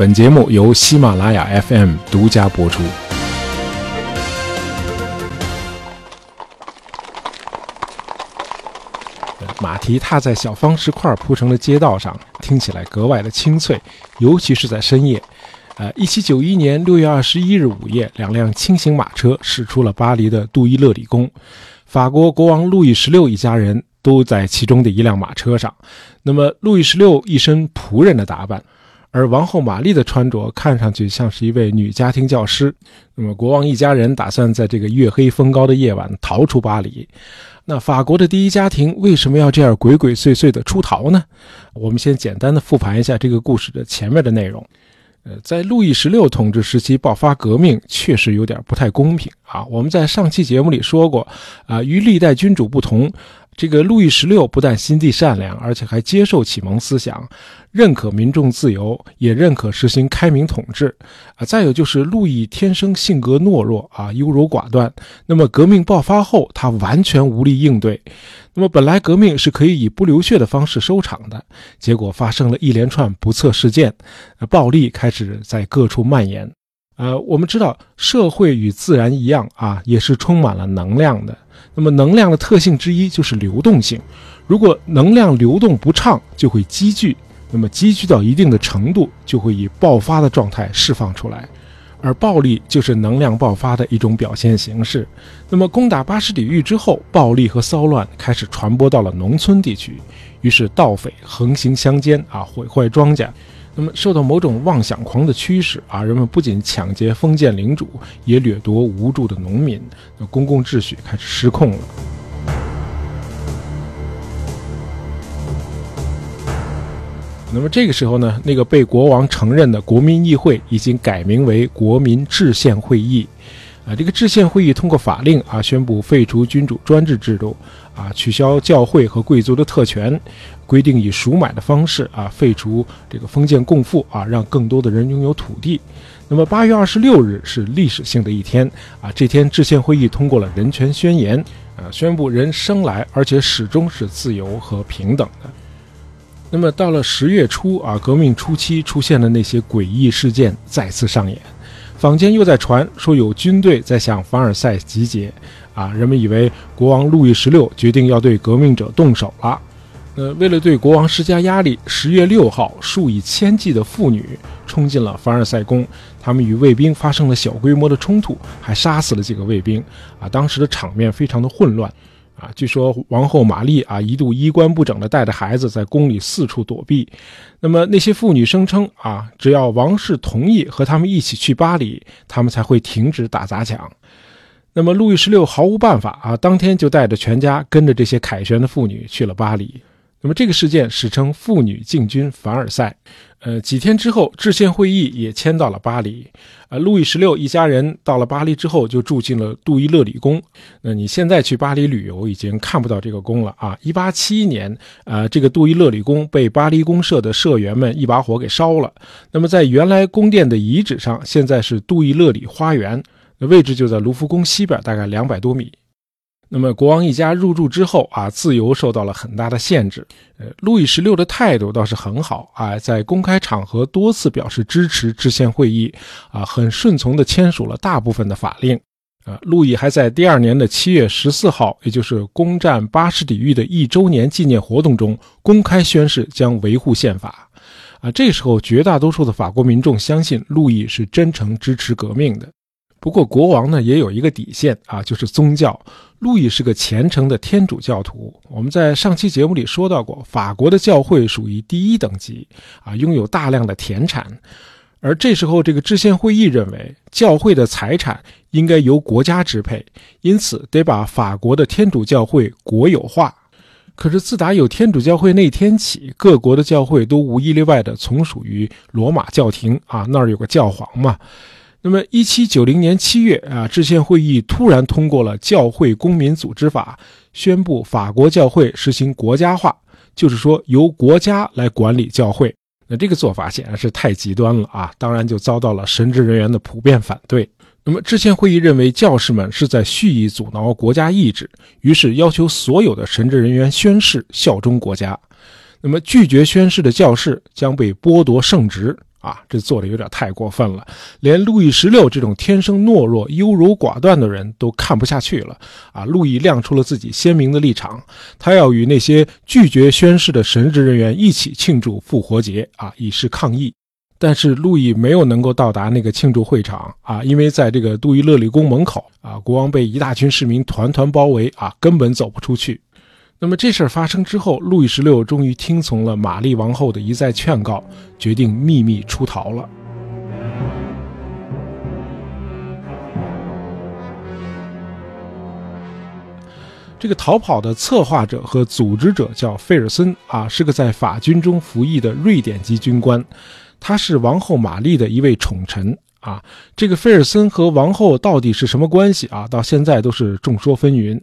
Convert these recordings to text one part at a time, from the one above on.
本节目由喜马拉雅 FM 独家播出。马蹄踏在小方石块铺成的街道上，听起来格外的清脆，尤其是在深夜。呃，一七九一年六月二十一日午夜，两辆轻型马车驶出了巴黎的杜伊勒里宫，法国国王路易十六一家人都在其中的一辆马车上。那么，路易十六一身仆人的打扮。而王后玛丽的穿着看上去像是一位女家庭教师。那么，国王一家人打算在这个月黑风高的夜晚逃出巴黎。那法国的第一家庭为什么要这样鬼鬼祟祟的出逃呢？我们先简单的复盘一下这个故事的前面的内容。呃，在路易十六统治时期爆发革命，确实有点不太公平啊。我们在上期节目里说过，啊，与历代君主不同。这个路易十六不但心地善良，而且还接受启蒙思想，认可民众自由，也认可实行开明统治。啊，再有就是路易天生性格懦弱啊，优柔寡断。那么革命爆发后，他完全无力应对。那么本来革命是可以以不流血的方式收场的，结果发生了一连串不测事件，暴力开始在各处蔓延。呃，我们知道社会与自然一样啊，也是充满了能量的。那么能量的特性之一就是流动性，如果能量流动不畅，就会积聚，那么积聚到一定的程度，就会以爆发的状态释放出来，而暴力就是能量爆发的一种表现形式。那么攻打巴士底狱之后，暴力和骚乱开始传播到了农村地区，于是盗匪横行乡间啊，毁坏庄稼。那么，受到某种妄想狂的驱使啊，人们不仅抢劫封建领主，也掠夺无助的农民，那公共秩序开始失控了。那么这个时候呢，那个被国王承认的国民议会已经改名为国民制宪会议。啊，这个制宪会议通过法令啊，宣布废除君主专制制度，啊，取消教会和贵族的特权，规定以赎买的方式啊，废除这个封建共富啊，让更多的人拥有土地。那么八月二十六日是历史性的一天啊，这天制宪会议通过了人权宣言，啊，宣布人生来而且始终是自由和平等的。那么到了十月初啊，革命初期出现的那些诡异事件再次上演。坊间又在传说有军队在向凡尔赛集结，啊，人们以为国王路易十六决定要对革命者动手了。呃，为了对国王施加压力，十月六号，数以千计的妇女冲进了凡尔赛宫，他们与卫兵发生了小规模的冲突，还杀死了几个卫兵。啊，当时的场面非常的混乱。啊，据说王后玛丽啊一度衣冠不整的带着孩子在宫里四处躲避。那么那些妇女声称啊，只要王室同意和他们一起去巴黎，他们才会停止打砸抢。那么路易十六毫无办法啊，当天就带着全家跟着这些凯旋的妇女去了巴黎。那么这个事件史称“妇女进军凡尔赛”。呃，几天之后，制宪会议也迁到了巴黎。呃，路易十六一家人到了巴黎之后，就住进了杜伊勒里宫。那你现在去巴黎旅游，已经看不到这个宫了啊！一八七一年，呃，这个杜伊勒里宫被巴黎公社的社员们一把火给烧了。那么在原来宫殿的遗址上，现在是杜伊勒里花园，位置就在卢浮宫西边，大概两百多米。那么国王一家入住之后啊，自由受到了很大的限制。呃，路易十六的态度倒是很好啊，在公开场合多次表示支持制宪会议，啊，很顺从地签署了大部分的法令。啊，路易还在第二年的七月十四号，也就是攻占巴士底狱的一周年纪念活动中，公开宣誓将维护宪法。啊，这时候绝大多数的法国民众相信路易是真诚支持革命的。不过国王呢也有一个底线啊，就是宗教。路易是个虔诚的天主教徒。我们在上期节目里说到过，法国的教会属于第一等级啊，拥有大量的田产。而这时候，这个制宪会议认为，教会的财产应该由国家支配，因此得把法国的天主教会国有化。可是自打有天主教会那天起，各国的教会都无一例外的从属于罗马教廷啊，那儿有个教皇嘛。那么，一七九零年七月啊，制宪会议突然通过了《教会公民组织法》，宣布法国教会实行国家化，就是说由国家来管理教会。那这个做法显然是太极端了啊！当然就遭到了神职人员的普遍反对。那么，制宪会议认为教士们是在蓄意阻挠国家意志，于是要求所有的神职人员宣誓效忠国家。那么，拒绝宣誓的教士将被剥夺圣职。啊，这做的有点太过分了，连路易十六这种天生懦弱、优柔寡断的人都看不下去了啊！路易亮出了自己鲜明的立场，他要与那些拒绝宣誓的神职人员一起庆祝复活节啊，以示抗议。但是路易没有能够到达那个庆祝会场啊，因为在这个杜伊勒里宫门口啊，国王被一大群市民团团包围啊，根本走不出去。那么这事儿发生之后，路易十六终于听从了玛丽王后的一再劝告，决定秘密出逃了。这个逃跑的策划者和组织者叫费尔森啊，是个在法军中服役的瑞典籍军官。他是王后玛丽的一位宠臣啊，这个费尔森和王后到底是什么关系啊？到现在都是众说纷纭。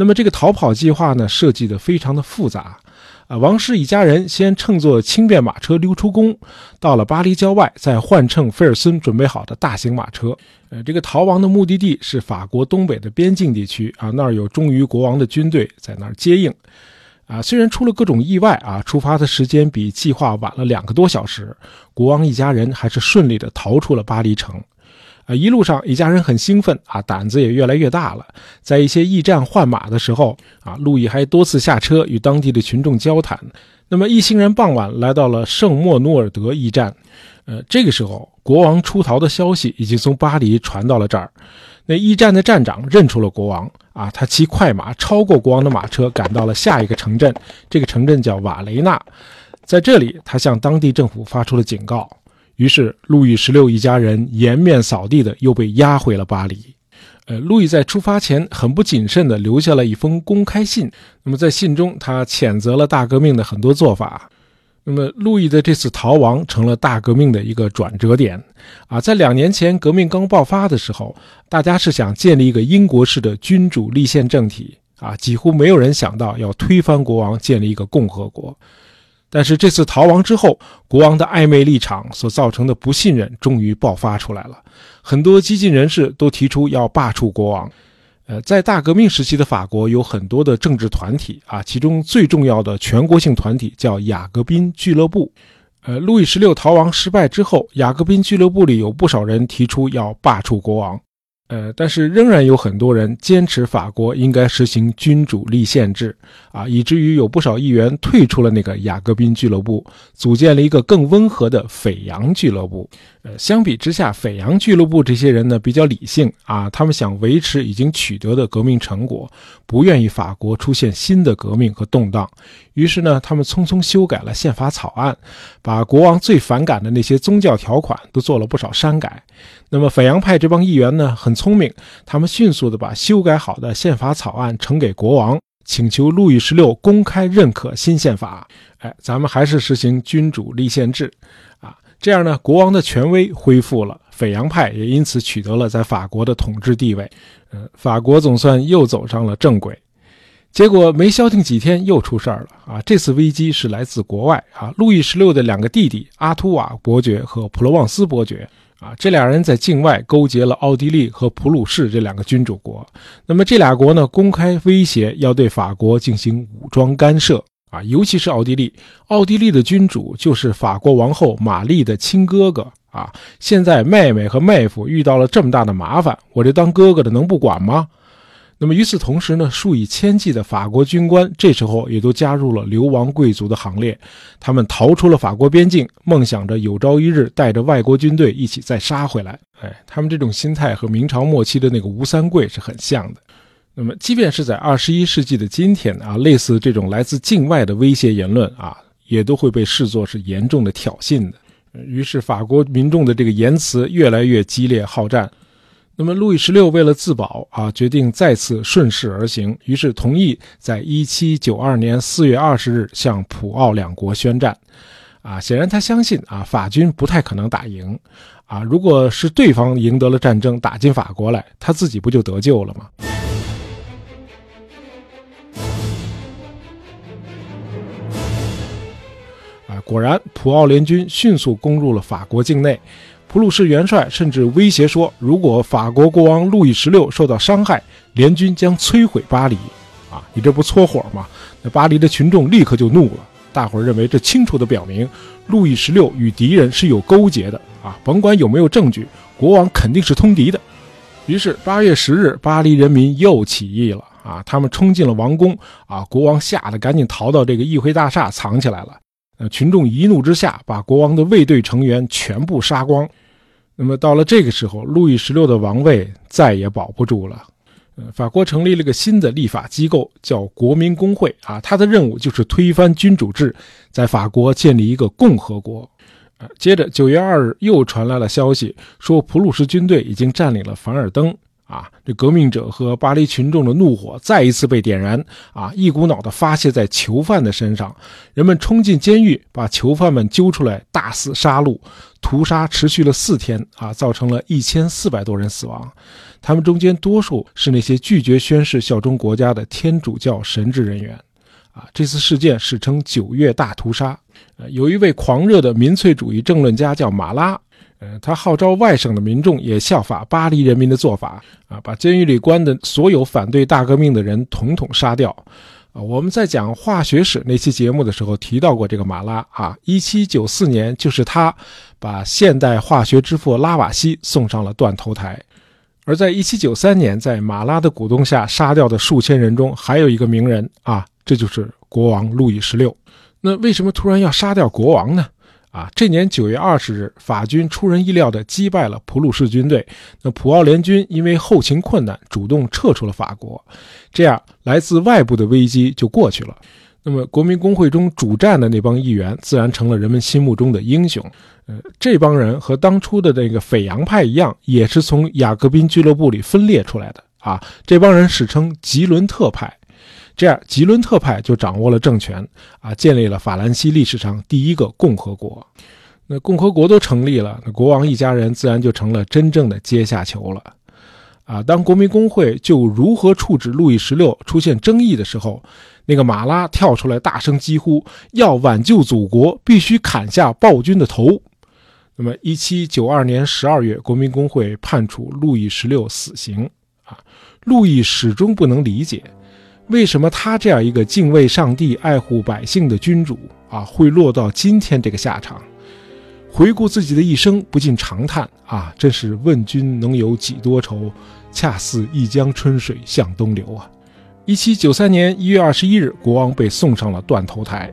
那么这个逃跑计划呢，设计的非常的复杂啊。王室一家人先乘坐轻便马车溜出宫，到了巴黎郊外，再换乘菲尔森准备好的大型马车。呃，这个逃亡的目的地是法国东北的边境地区啊，那儿有忠于国王的军队在那儿接应。啊，虽然出了各种意外啊，出发的时间比计划晚了两个多小时，国王一家人还是顺利的逃出了巴黎城。啊，一路上一家人很兴奋啊，胆子也越来越大了。在一些驿站换马的时候啊，路易还多次下车与当地的群众交谈。那么一行人傍晚来到了圣莫努尔德驿站，呃，这个时候国王出逃的消息已经从巴黎传到了这儿。那驿站的站长认出了国王啊，他骑快马超过国王的马车，赶到了下一个城镇。这个城镇叫瓦雷纳，在这里，他向当地政府发出了警告。于是，路易十六一家人颜面扫地的又被押回了巴黎。呃，路易在出发前很不谨慎地留下了一封公开信。那么，在信中，他谴责了大革命的很多做法。那么，路易的这次逃亡成了大革命的一个转折点，啊，在两年前革命刚爆发的时候，大家是想建立一个英国式的君主立宪政体，啊，几乎没有人想到要推翻国王，建立一个共和国。但是这次逃亡之后，国王的暧昧立场所造成的不信任终于爆发出来了，很多激进人士都提出要罢黜国王。呃，在大革命时期的法国有很多的政治团体啊，其中最重要的全国性团体叫雅各宾俱乐部。呃，路易十六逃亡失败之后，雅各宾俱乐部里有不少人提出要罢黜国王。呃，但是仍然有很多人坚持法国应该实行君主立宪制啊，以至于有不少议员退出了那个雅各宾俱乐部，组建了一个更温和的斐扬俱乐部。呃，相比之下，斐扬俱乐部这些人呢比较理性啊，他们想维持已经取得的革命成果，不愿意法国出现新的革命和动荡。于是呢，他们匆匆修改了宪法草案，把国王最反感的那些宗教条款都做了不少删改。那么，斐扬派这帮议员呢很聪明，他们迅速的把修改好的宪法草案呈给国王，请求路易十六公开认可新宪法。哎，咱们还是实行君主立宪制。这样呢，国王的权威恢复了，斐扬派也因此取得了在法国的统治地位。呃，法国总算又走上了正轨。结果没消停几天，又出事儿了啊！这次危机是来自国外啊。路易十六的两个弟弟阿图瓦伯爵和普罗旺斯伯爵啊，这俩人在境外勾结了奥地利和普鲁士这两个君主国。那么这俩国呢，公开威胁要对法国进行武装干涉。啊，尤其是奥地利，奥地利的君主就是法国王后玛丽的亲哥哥啊。现在妹妹和妹夫遇到了这么大的麻烦，我这当哥哥的能不管吗？那么与此同时呢，数以千计的法国军官这时候也都加入了流亡贵族的行列，他们逃出了法国边境，梦想着有朝一日带着外国军队一起再杀回来。哎，他们这种心态和明朝末期的那个吴三桂是很像的。那么，即便是在二十一世纪的今天啊，类似这种来自境外的威胁言论啊，也都会被视作是严重的挑衅的。于是，法国民众的这个言辞越来越激烈好战。那么，路易十六为了自保啊，决定再次顺势而行，于是同意在一七九二年四月二十日向普奥两国宣战。啊，显然他相信啊，法军不太可能打赢。啊，如果是对方赢得了战争，打进法国来，他自己不就得救了吗？果然，普奥联军迅速攻入了法国境内。普鲁士元帅甚至威胁说，如果法国国王路易十六受到伤害，联军将摧毁巴黎。啊，你这不搓火吗？那巴黎的群众立刻就怒了。大伙儿认为这清楚地表明，路易十六与敌人是有勾结的啊！甭管有没有证据，国王肯定是通敌的。于是八月十日，巴黎人民又起义了啊！他们冲进了王宫啊！国王吓得赶紧逃到这个议会大厦藏起来了。呃，群众一怒之下，把国王的卫队成员全部杀光。那么到了这个时候，路易十六的王位再也保不住了。呃，法国成立了个新的立法机构，叫国民公会啊，它的任务就是推翻君主制，在法国建立一个共和国。接着九月二日又传来了消息，说普鲁士军队已经占领了凡尔登。啊，这革命者和巴黎群众的怒火再一次被点燃啊！一股脑的发泄在囚犯的身上，人们冲进监狱，把囚犯们揪出来，大肆杀戮，屠杀持续了四天啊，造成了一千四百多人死亡。他们中间多数是那些拒绝宣誓效忠国家的天主教神职人员。啊，这次事件史称“九月大屠杀”。呃，有一位狂热的民粹主义政论家叫马拉。呃，他号召外省的民众也效法巴黎人民的做法啊，把监狱里关的所有反对大革命的人统统杀掉。啊，我们在讲化学史那期节目的时候提到过这个马拉啊，一七九四年就是他把现代化学之父拉瓦锡送上了断头台。而在一七九三年，在马拉的鼓动下杀掉的数千人中，还有一个名人啊，这就是国王路易十六。那为什么突然要杀掉国王呢？啊，这年九月二十日，法军出人意料地击败了普鲁士军队。那普奥联军因为后勤困难，主动撤出了法国。这样，来自外部的危机就过去了。那么，国民公会中主战的那帮议员，自然成了人们心目中的英雄。呃，这帮人和当初的那个斐扬派一样，也是从雅各宾俱乐部里分裂出来的。啊，这帮人史称吉伦特派。这样，吉伦特派就掌握了政权，啊，建立了法兰西历史上第一个共和国。那共和国都成立了，那国王一家人自然就成了真正的阶下囚了。啊，当国民公会就如何处置路易十六出现争议的时候，那个马拉跳出来大声疾呼：要挽救祖国，必须砍下暴君的头。那么，一七九二年十二月，国民公会判处路易十六死刑。啊，路易始终不能理解。为什么他这样一个敬畏上帝、爱护百姓的君主啊，会落到今天这个下场？回顾自己的一生，不禁长叹啊，真是问君能有几多愁，恰似一江春水向东流啊！一七九三年一月二十一日，国王被送上了断头台。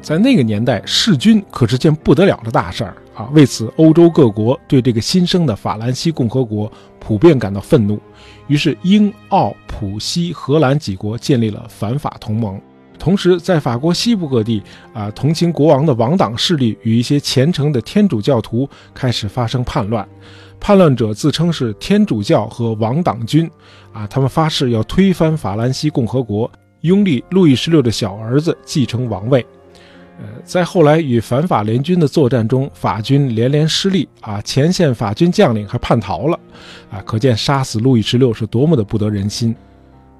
在那个年代，弑君可是件不得了的大事儿。啊，为此，欧洲各国对这个新生的法兰西共和国普遍感到愤怒，于是英、奥、普、西、荷兰几国建立了反法同盟。同时，在法国西部各地，啊，同情国王的王党势力与一些虔诚的天主教徒开始发生叛乱，叛乱者自称是天主教和王党军，啊，他们发誓要推翻法兰西共和国，拥立路易十六的小儿子继承王位。呃，在后来与反法联军的作战中，法军连连失利啊，前线法军将领还叛逃了，啊，可见杀死路易十六是多么的不得人心。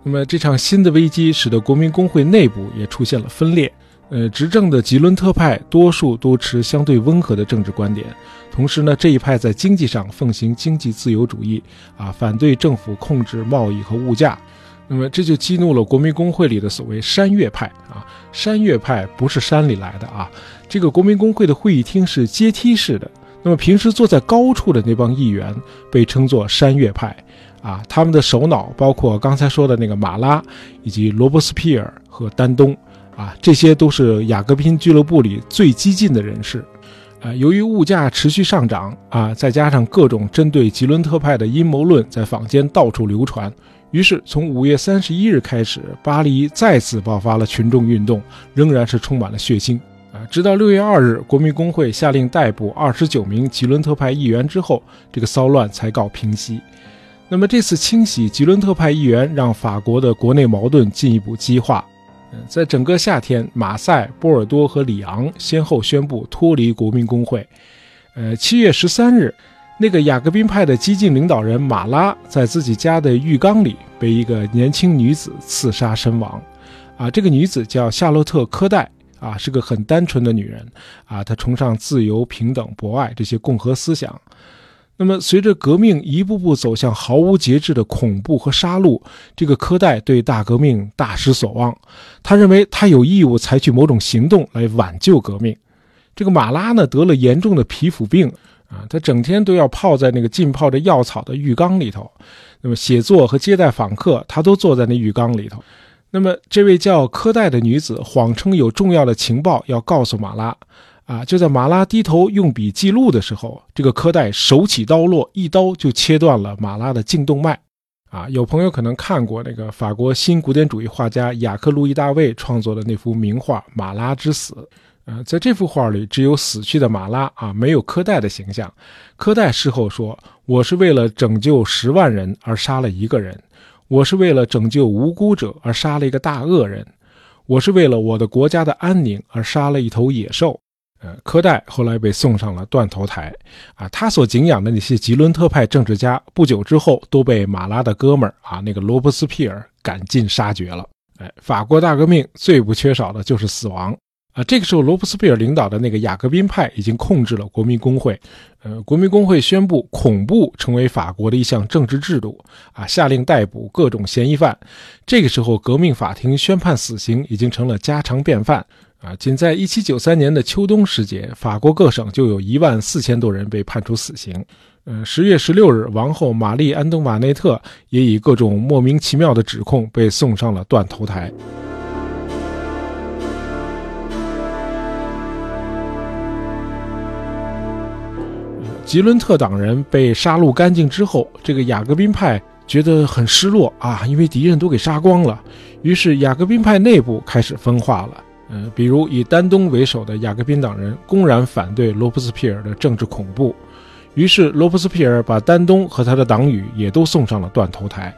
那么这场新的危机使得国民公会内部也出现了分裂。呃，执政的吉伦特派多数都持相对温和的政治观点，同时呢，这一派在经济上奉行经济自由主义啊，反对政府控制贸易和物价。那么这就激怒了国民公会里的所谓山岳派啊，山岳派不是山里来的啊，这个国民公会的会议厅是阶梯式的，那么平时坐在高处的那帮议员被称作山岳派啊，他们的首脑包括刚才说的那个马拉，以及罗伯斯皮尔和丹东啊，这些都是雅各宾俱乐部里最激进的人士，啊，由于物价持续上涨啊，再加上各种针对吉伦特派的阴谋论在坊间到处流传。于是，从五月三十一日开始，巴黎再次爆发了群众运动，仍然是充满了血腥啊！直到六月二日，国民公会下令逮捕二十九名吉伦特派议员之后，这个骚乱才告平息。那么，这次清洗吉伦特派议员，让法国的国内矛盾进一步激化。嗯，在整个夏天，马赛、波尔多和里昂先后宣布脱离国民公会。呃，七月十三日。那个雅各宾派的激进领导人马拉在自己家的浴缸里被一个年轻女子刺杀身亡，啊，这个女子叫夏洛特·科代，啊，是个很单纯的女人，啊，她崇尚自由、平等、博爱这些共和思想。那么，随着革命一步步走向毫无节制的恐怖和杀戮，这个科代对大革命大失所望。他认为他有义务采取某种行动来挽救革命。这个马拉呢，得了严重的皮肤病啊，他整天都要泡在那个浸泡着药草的浴缸里头。那么，写作和接待访客，他都坐在那浴缸里头。那么，这位叫科代的女子谎称有重要的情报要告诉马拉。啊！就在马拉低头用笔记录的时候，这个科代手起刀落，一刀就切断了马拉的颈动脉。啊，有朋友可能看过那个法国新古典主义画家雅克·路易·大卫创作的那幅名画《马拉之死》。呃，在这幅画里，只有死去的马拉啊，没有科代的形象。科代事后说：“我是为了拯救十万人而杀了一个人，我是为了拯救无辜者而杀了一个大恶人，我是为了我的国家的安宁而杀了一头野兽。”呃，科代后来被送上了断头台，啊，他所敬仰的那些吉伦特派政治家，不久之后都被马拉的哥们儿啊，那个罗伯斯庇尔赶尽杀绝了。哎，法国大革命最不缺少的就是死亡啊。这个时候，罗伯斯庇尔领导的那个雅各宾派已经控制了国民工会，呃，国民工会宣布恐怖成为法国的一项政治制度，啊，下令逮捕各种嫌疑犯。这个时候，革命法庭宣判死刑已经成了家常便饭。啊，仅在1793年的秋冬时节，法国各省就有一万四千多人被判处死刑。呃，十月十六日，王后玛丽·安东瓦内特也以各种莫名其妙的指控被送上了断头台。吉伦特党人被杀戮干净之后，这个雅各宾派觉得很失落啊，因为敌人都给杀光了。于是雅各宾派内部开始分化了。呃，比如以丹东为首的雅各宾党人公然反对罗伯斯庇尔的政治恐怖，于是罗伯斯庇尔把丹东和他的党羽也都送上了断头台。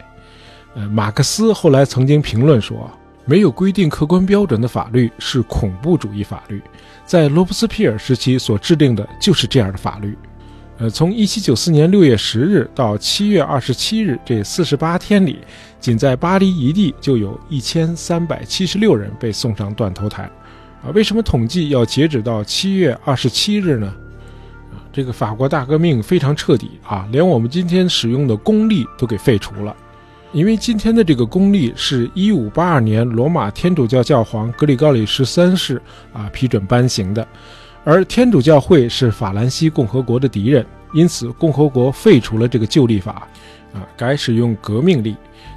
呃，马克思后来曾经评论说，没有规定客观标准的法律是恐怖主义法律，在罗伯斯庇尔时期所制定的就是这样的法律。呃，从1794年6月10日到7月27日这48天里，仅在巴黎一地就有一千三百七十六人被送上断头台。啊，为什么统计要截止到7月27日呢？啊，这个法国大革命非常彻底啊，连我们今天使用的公历都给废除了。因为今天的这个公历是一五八二年罗马天主教教皇格里高里十三世啊批准颁行的。而天主教会是法兰西共和国的敌人，因此共和国废除了这个旧历法，啊，改使用革命历。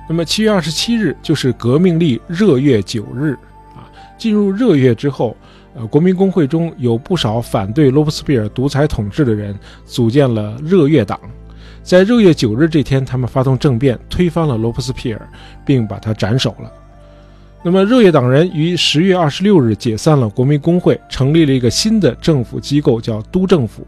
那么七月二十七日就是革命历热月九日，啊，进入热月之后，呃，国民工会中有不少反对罗伯斯庇尔独裁统治的人，组建了热月党，在热月九日这天，他们发动政变，推翻了罗伯斯庇尔，并把他斩首了。那么，热月党人于十月二十六日解散了国民工会，成立了一个新的政府机构，叫督政府。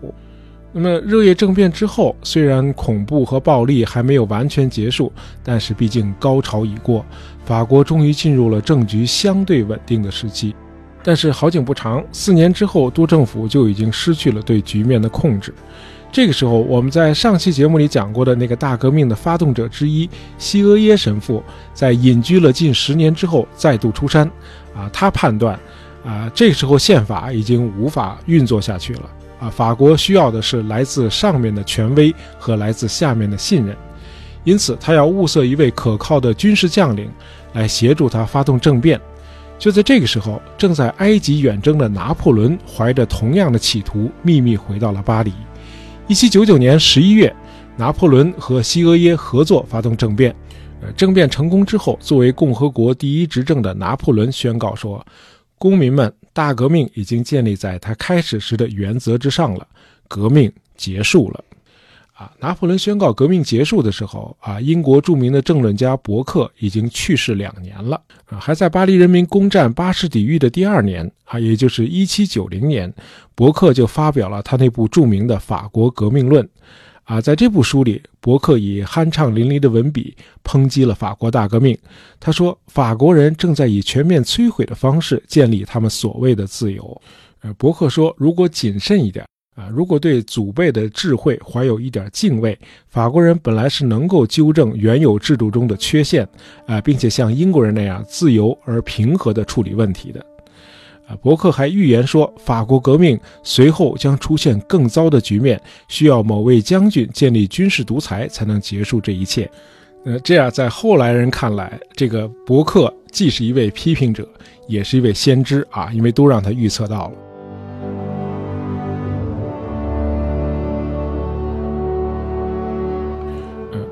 那么，热月政变之后，虽然恐怖和暴力还没有完全结束，但是毕竟高潮已过，法国终于进入了政局相对稳定的时期。但是好景不长，四年之后，督政府就已经失去了对局面的控制。这个时候，我们在上期节目里讲过的那个大革命的发动者之一西俄耶神父，在隐居了近十年之后再度出山。啊，他判断，啊，这个时候宪法已经无法运作下去了。啊，法国需要的是来自上面的权威和来自下面的信任。因此，他要物色一位可靠的军事将领来协助他发动政变。就在这个时候，正在埃及远征的拿破仑怀着同样的企图，秘密回到了巴黎。一七九九年十一月，拿破仑和西俄耶合作发动政变。呃，政变成功之后，作为共和国第一执政的拿破仑宣告说：“公民们，大革命已经建立在他开始时的原则之上了，革命结束了。”啊，拿破仑宣告革命结束的时候，啊，英国著名的政论家伯克已经去世两年了。啊，还在巴黎人民攻占巴士底狱的第二年，啊，也就是一七九零年，伯克就发表了他那部著名的《法国革命论》。啊，在这部书里，伯克以酣畅淋漓的文笔抨击了法国大革命。他说，法国人正在以全面摧毁的方式建立他们所谓的自由。呃，伯克说，如果谨慎一点。啊，如果对祖辈的智慧怀有一点敬畏，法国人本来是能够纠正原有制度中的缺陷，啊，并且像英国人那样自由而平和地处理问题的。啊，伯克还预言说，法国革命随后将出现更糟的局面，需要某位将军建立军事独裁才能结束这一切。呃，这样在后来人看来，这个伯克既是一位批评者，也是一位先知啊，因为都让他预测到了。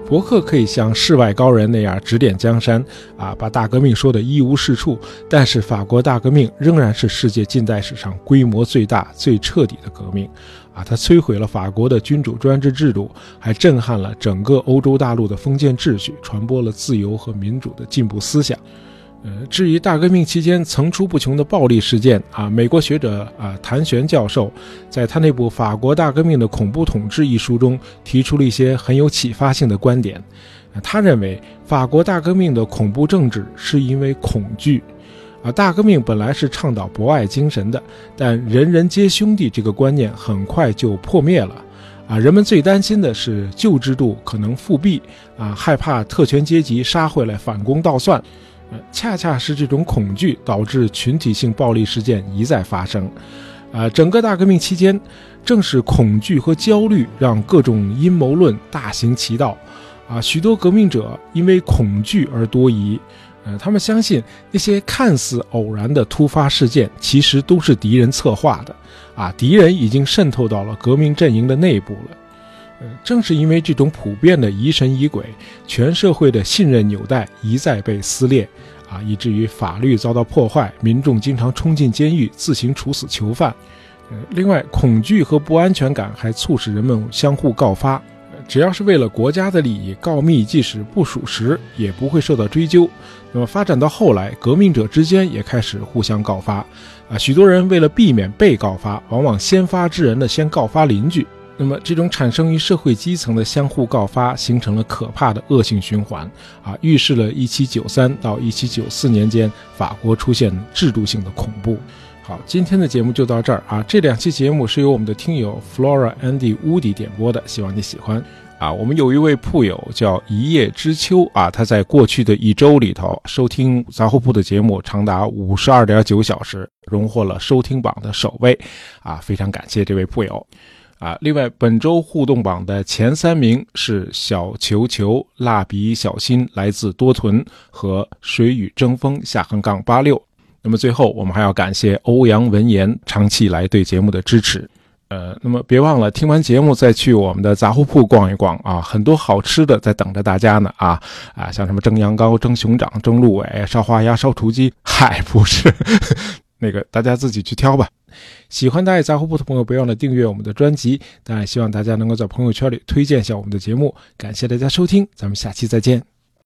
伯克可以像世外高人那样指点江山，啊，把大革命说得一无是处。但是法国大革命仍然是世界近代史上规模最大、最彻底的革命，啊，它摧毁了法国的君主专制制度，还震撼了整个欧洲大陆的封建秩序，传播了自由和民主的进步思想。呃，至于大革命期间层出不穷的暴力事件啊，美国学者啊谭玄教授在他那部《法国大革命的恐怖统治》一书中提出了一些很有启发性的观点。他认为，法国大革命的恐怖政治是因为恐惧。啊，大革命本来是倡导博爱精神的，但人人皆兄弟这个观念很快就破灭了。啊，人们最担心的是旧制度可能复辟，啊，害怕特权阶级杀回来反攻倒算。恰恰是这种恐惧导致群体性暴力事件一再发生，啊，整个大革命期间，正是恐惧和焦虑让各种阴谋论大行其道，啊，许多革命者因为恐惧而多疑，呃，他们相信那些看似偶然的突发事件其实都是敌人策划的，啊，敌人已经渗透到了革命阵营的内部了。正是因为这种普遍的疑神疑鬼，全社会的信任纽带一再被撕裂，啊，以至于法律遭到破坏，民众经常冲进监狱自行处死囚犯。呃，另外，恐惧和不安全感还促使人们相互告发，只要是为了国家的利益，告密即使不属实，也不会受到追究。那么发展到后来，革命者之间也开始互相告发，啊，许多人为了避免被告发，往往先发制人的先告发邻居。那么，这种产生于社会基层的相互告发，形成了可怕的恶性循环，啊，预示了1793到1794年间法国出现制度性的恐怖。好，今天的节目就到这儿啊。这两期节目是由我们的听友 Flora Andy Wood 点播的，希望你喜欢。啊，我们有一位铺友叫一叶知秋啊，他在过去的一周里头收听杂货铺的节目长达五十二点九小时，荣获了收听榜的首位，啊，非常感谢这位铺友。啊，另外本周互动榜的前三名是小球球、蜡笔小新来自多屯和水雨争锋下横杠八六。那么最后我们还要感谢欧阳文言长期以来对节目的支持。呃，那么别忘了听完节目再去我们的杂货铺逛一逛啊，很多好吃的在等着大家呢啊啊，像什么蒸羊羔、蒸熊掌、蒸鹿尾、烧花鸭、烧雏鸡，嗨，不是。那个大家自己去挑吧。喜欢大爱杂货铺的朋友，别忘了订阅我们的专辑。当然，希望大家能够在朋友圈里推荐一下我们的节目。感谢大家收听，咱们下期再见。